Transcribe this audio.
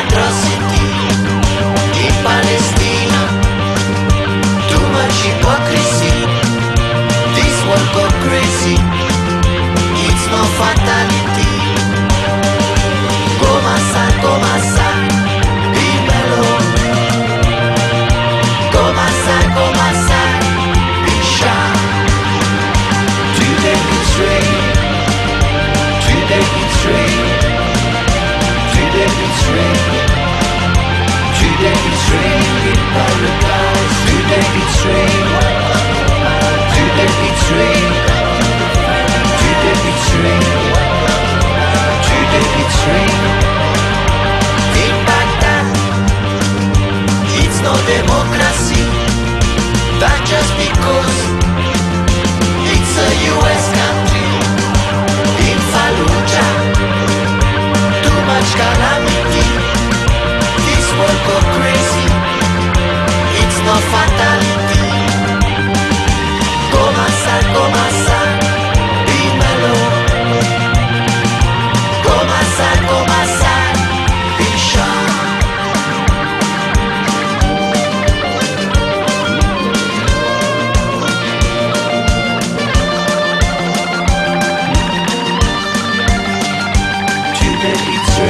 patrocínio. Oh, It's true.